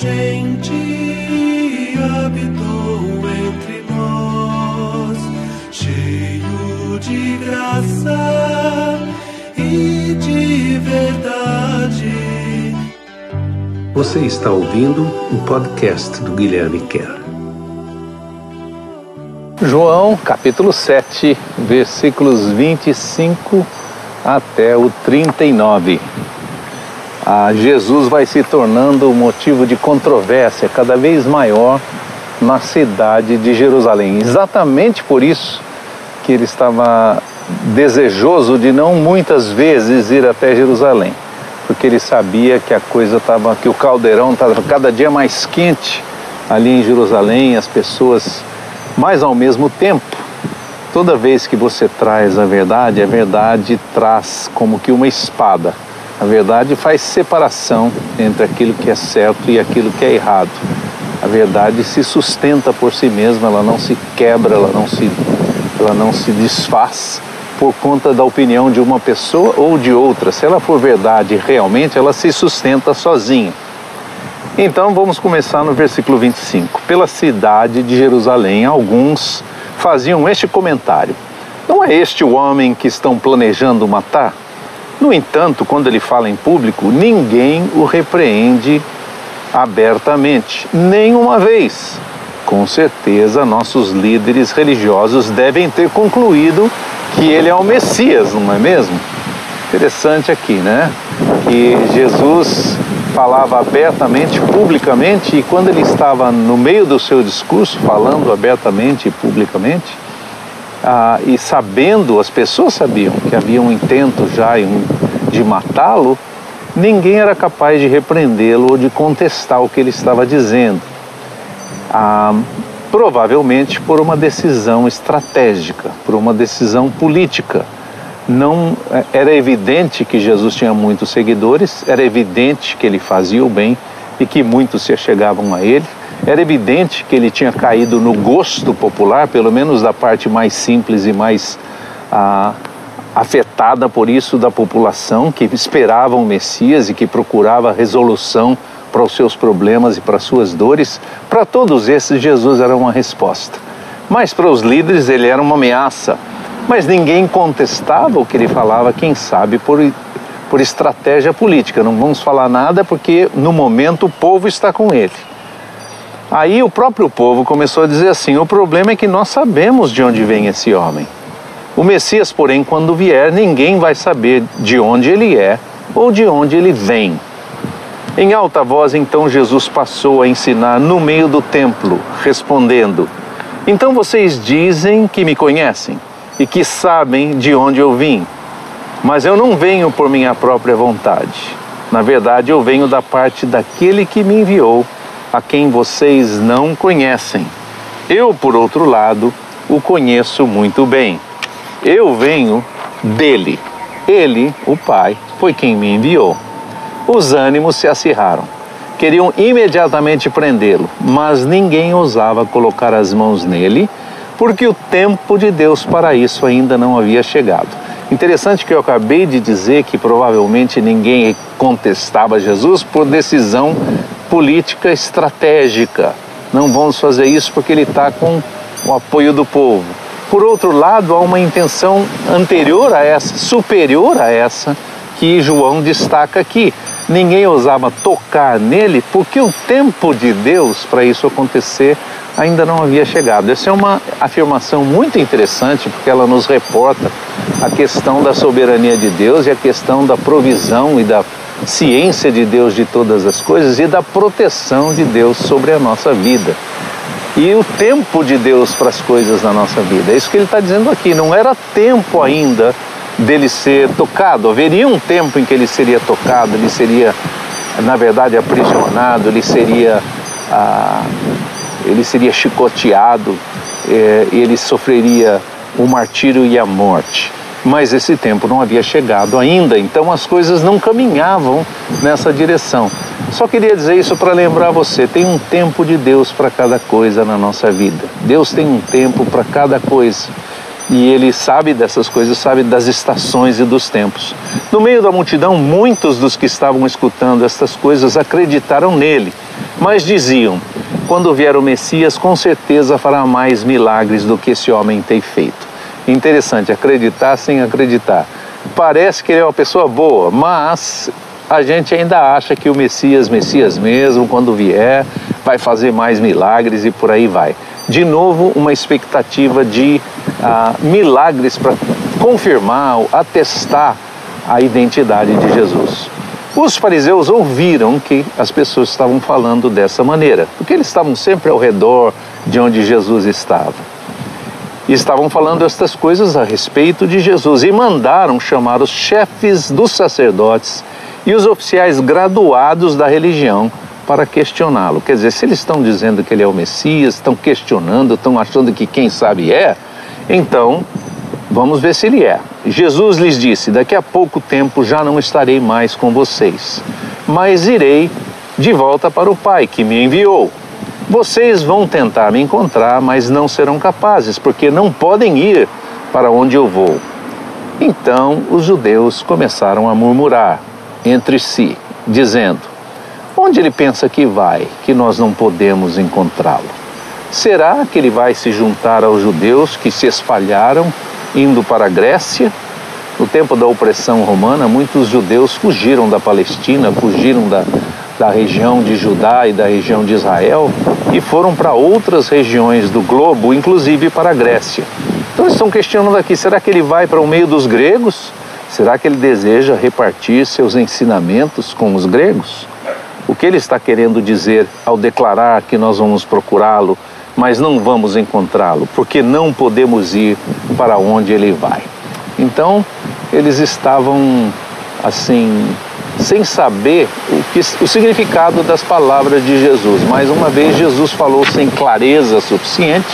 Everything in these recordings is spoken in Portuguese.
gente habitou entre nós, cheio de graça e de verdade. Você está ouvindo o podcast do Guilherme Kerr. João capítulo 7, versículos 25 até o 39. Jesus vai se tornando motivo de controvérsia cada vez maior na cidade de Jerusalém. Exatamente por isso que ele estava desejoso de não muitas vezes ir até Jerusalém, porque ele sabia que a coisa estava, que o caldeirão estava cada dia mais quente ali em Jerusalém, as pessoas mas ao mesmo tempo, toda vez que você traz a verdade, a verdade traz como que uma espada. A verdade faz separação entre aquilo que é certo e aquilo que é errado. A verdade se sustenta por si mesma, ela não se quebra, ela não se, ela não se desfaz por conta da opinião de uma pessoa ou de outra. Se ela for verdade realmente, ela se sustenta sozinha. Então vamos começar no versículo 25. Pela cidade de Jerusalém, alguns faziam este comentário: Não é este o homem que estão planejando matar? No entanto, quando ele fala em público, ninguém o repreende abertamente, nenhuma vez. Com certeza, nossos líderes religiosos devem ter concluído que ele é o Messias, não é mesmo? Interessante aqui, né? Que Jesus falava abertamente, publicamente, e quando ele estava no meio do seu discurso, falando abertamente e publicamente, ah, e sabendo, as pessoas sabiam que havia um intento já de matá-lo, ninguém era capaz de repreendê-lo ou de contestar o que ele estava dizendo. Ah, provavelmente por uma decisão estratégica, por uma decisão política não é, era evidente que Jesus tinha muitos seguidores, era evidente que ele fazia o bem e que muitos se chegavam a ele. Era evidente que ele tinha caído no gosto popular, pelo menos da parte mais simples e mais ah, afetada por isso da população, que esperava um Messias e que procurava resolução para os seus problemas e para as suas dores. Para todos esses, Jesus era uma resposta. Mas para os líderes, ele era uma ameaça mas ninguém contestava o que ele falava, quem sabe por, por estratégia política. Não vamos falar nada porque no momento o povo está com ele. Aí o próprio povo começou a dizer assim: o problema é que nós sabemos de onde vem esse homem. O Messias, porém, quando vier, ninguém vai saber de onde ele é ou de onde ele vem. Em alta voz, então, Jesus passou a ensinar no meio do templo, respondendo: Então vocês dizem que me conhecem e que sabem de onde eu vim. Mas eu não venho por minha própria vontade. Na verdade, eu venho da parte daquele que me enviou, a quem vocês não conhecem. Eu, por outro lado, o conheço muito bem. Eu venho dele. Ele, o Pai, foi quem me enviou. Os ânimos se acirraram. Queriam imediatamente prendê-lo, mas ninguém ousava colocar as mãos nele porque o tempo de Deus para isso ainda não havia chegado. Interessante que eu acabei de dizer que provavelmente ninguém contestava Jesus por decisão política estratégica. Não vamos fazer isso porque ele está com o apoio do povo. Por outro lado, há uma intenção anterior a essa, superior a essa, que João destaca aqui. Ninguém ousava tocar nele porque o tempo de Deus para isso acontecer ainda não havia chegado. Essa é uma afirmação muito interessante porque ela nos reporta a questão da soberania de Deus e a questão da provisão e da ciência de Deus de todas as coisas e da proteção de Deus sobre a nossa vida. E o tempo de Deus para as coisas na nossa vida. É isso que ele está dizendo aqui. Não era tempo ainda dele ser tocado. Haveria um tempo em que ele seria tocado, ele seria, na verdade, aprisionado, ele seria ah, ele seria chicoteado, é, ele sofreria o martírio e a morte. Mas esse tempo não havia chegado ainda, então as coisas não caminhavam nessa direção. Só queria dizer isso para lembrar você: tem um tempo de Deus para cada coisa na nossa vida. Deus tem um tempo para cada coisa. E ele sabe dessas coisas, sabe das estações e dos tempos. No meio da multidão, muitos dos que estavam escutando estas coisas acreditaram nele Mas diziam: quando vier o Messias, com certeza fará mais milagres do que esse homem tem feito. Interessante, acreditar sem acreditar. Parece que ele é uma pessoa boa, mas a gente ainda acha que o Messias, Messias mesmo, quando vier, vai fazer mais milagres e por aí vai. De novo, uma expectativa de ah, milagres para confirmar, atestar a identidade de Jesus. Os fariseus ouviram que as pessoas estavam falando dessa maneira, porque eles estavam sempre ao redor de onde Jesus estava. E estavam falando estas coisas a respeito de Jesus e mandaram chamar os chefes dos sacerdotes e os oficiais graduados da religião para questioná-lo. Quer dizer, se eles estão dizendo que ele é o Messias, estão questionando, estão achando que quem sabe é, então Vamos ver se ele é. Jesus lhes disse: Daqui a pouco tempo já não estarei mais com vocês, mas irei de volta para o Pai que me enviou. Vocês vão tentar me encontrar, mas não serão capazes, porque não podem ir para onde eu vou. Então os judeus começaram a murmurar entre si, dizendo: Onde ele pensa que vai, que nós não podemos encontrá-lo? Será que ele vai se juntar aos judeus que se espalharam indo para a Grécia. No tempo da opressão romana, muitos judeus fugiram da Palestina, fugiram da, da região de Judá e da região de Israel e foram para outras regiões do globo, inclusive para a Grécia. Então eles estão questionando aqui: será que ele vai para o meio dos gregos? Será que ele deseja repartir seus ensinamentos com os gregos? O que ele está querendo dizer ao declarar que nós vamos procurá-lo mas não vamos encontrá-lo, porque não podemos ir para onde ele vai. Então, eles estavam assim, sem saber o, que, o significado das palavras de Jesus. Mais uma vez, Jesus falou sem clareza suficiente,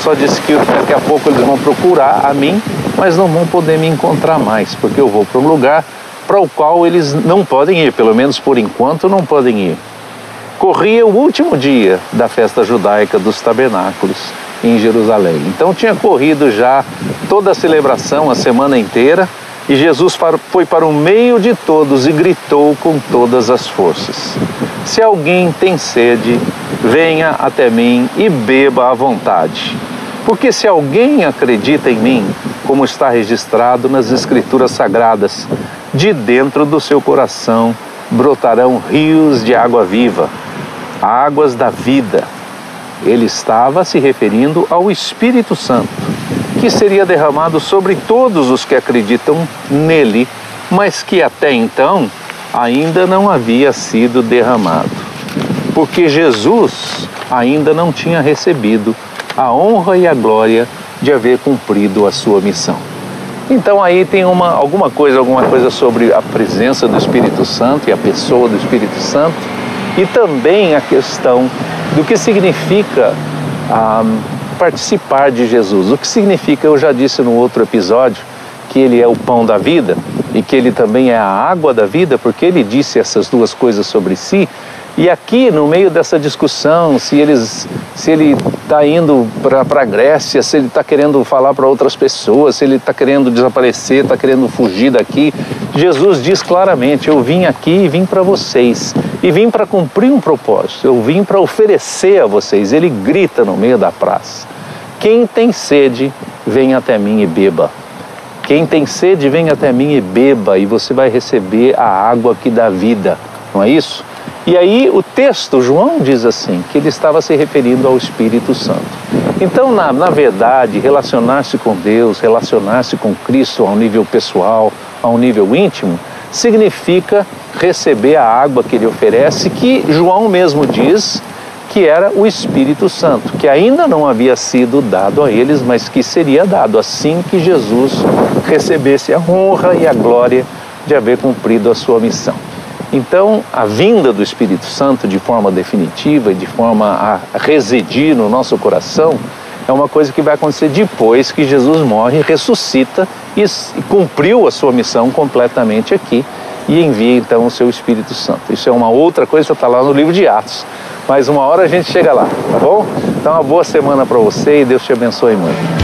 só disse que daqui a pouco eles vão procurar a mim, mas não vão poder me encontrar mais, porque eu vou para um lugar para o qual eles não podem ir, pelo menos por enquanto não podem ir corria o último dia da festa judaica dos tabernáculos em Jerusalém. Então tinha corrido já toda a celebração, a semana inteira, e Jesus foi para o meio de todos e gritou com todas as forças: Se alguém tem sede, venha até mim e beba à vontade. Porque se alguém acredita em mim, como está registrado nas Escrituras Sagradas, de dentro do seu coração brotarão rios de água viva águas da vida. Ele estava se referindo ao Espírito Santo, que seria derramado sobre todos os que acreditam nele, mas que até então ainda não havia sido derramado. Porque Jesus ainda não tinha recebido a honra e a glória de haver cumprido a sua missão. Então aí tem uma, alguma coisa, alguma coisa sobre a presença do Espírito Santo e a pessoa do Espírito Santo e também a questão do que significa ah, participar de Jesus. O que significa, eu já disse no outro episódio, que ele é o pão da vida e que ele também é a água da vida, porque ele disse essas duas coisas sobre si. E aqui, no meio dessa discussão, se, eles, se ele está indo para a Grécia, se ele está querendo falar para outras pessoas, se ele está querendo desaparecer, está querendo fugir daqui, Jesus diz claramente: Eu vim aqui e vim para vocês, e vim para cumprir um propósito, eu vim para oferecer a vocês. Ele grita no meio da praça: Quem tem sede, vem até mim e beba. Quem tem sede, vem até mim e beba, e você vai receber a água que dá vida, não é isso? E aí o texto, João diz assim, que ele estava se referindo ao Espírito Santo. Então, na, na verdade, relacionar-se com Deus, relacionar-se com Cristo ao nível pessoal, ao nível íntimo, significa receber a água que ele oferece, que João mesmo diz que era o Espírito Santo, que ainda não havia sido dado a eles, mas que seria dado assim que Jesus recebesse a honra e a glória de haver cumprido a sua missão. Então, a vinda do Espírito Santo de forma definitiva e de forma a residir no nosso coração é uma coisa que vai acontecer depois que Jesus morre, ressuscita e cumpriu a sua missão completamente aqui e envia então o seu Espírito Santo. Isso é uma outra coisa está lá no livro de Atos. Mas uma hora a gente chega lá, tá bom? Então, uma boa semana para você e Deus te abençoe muito.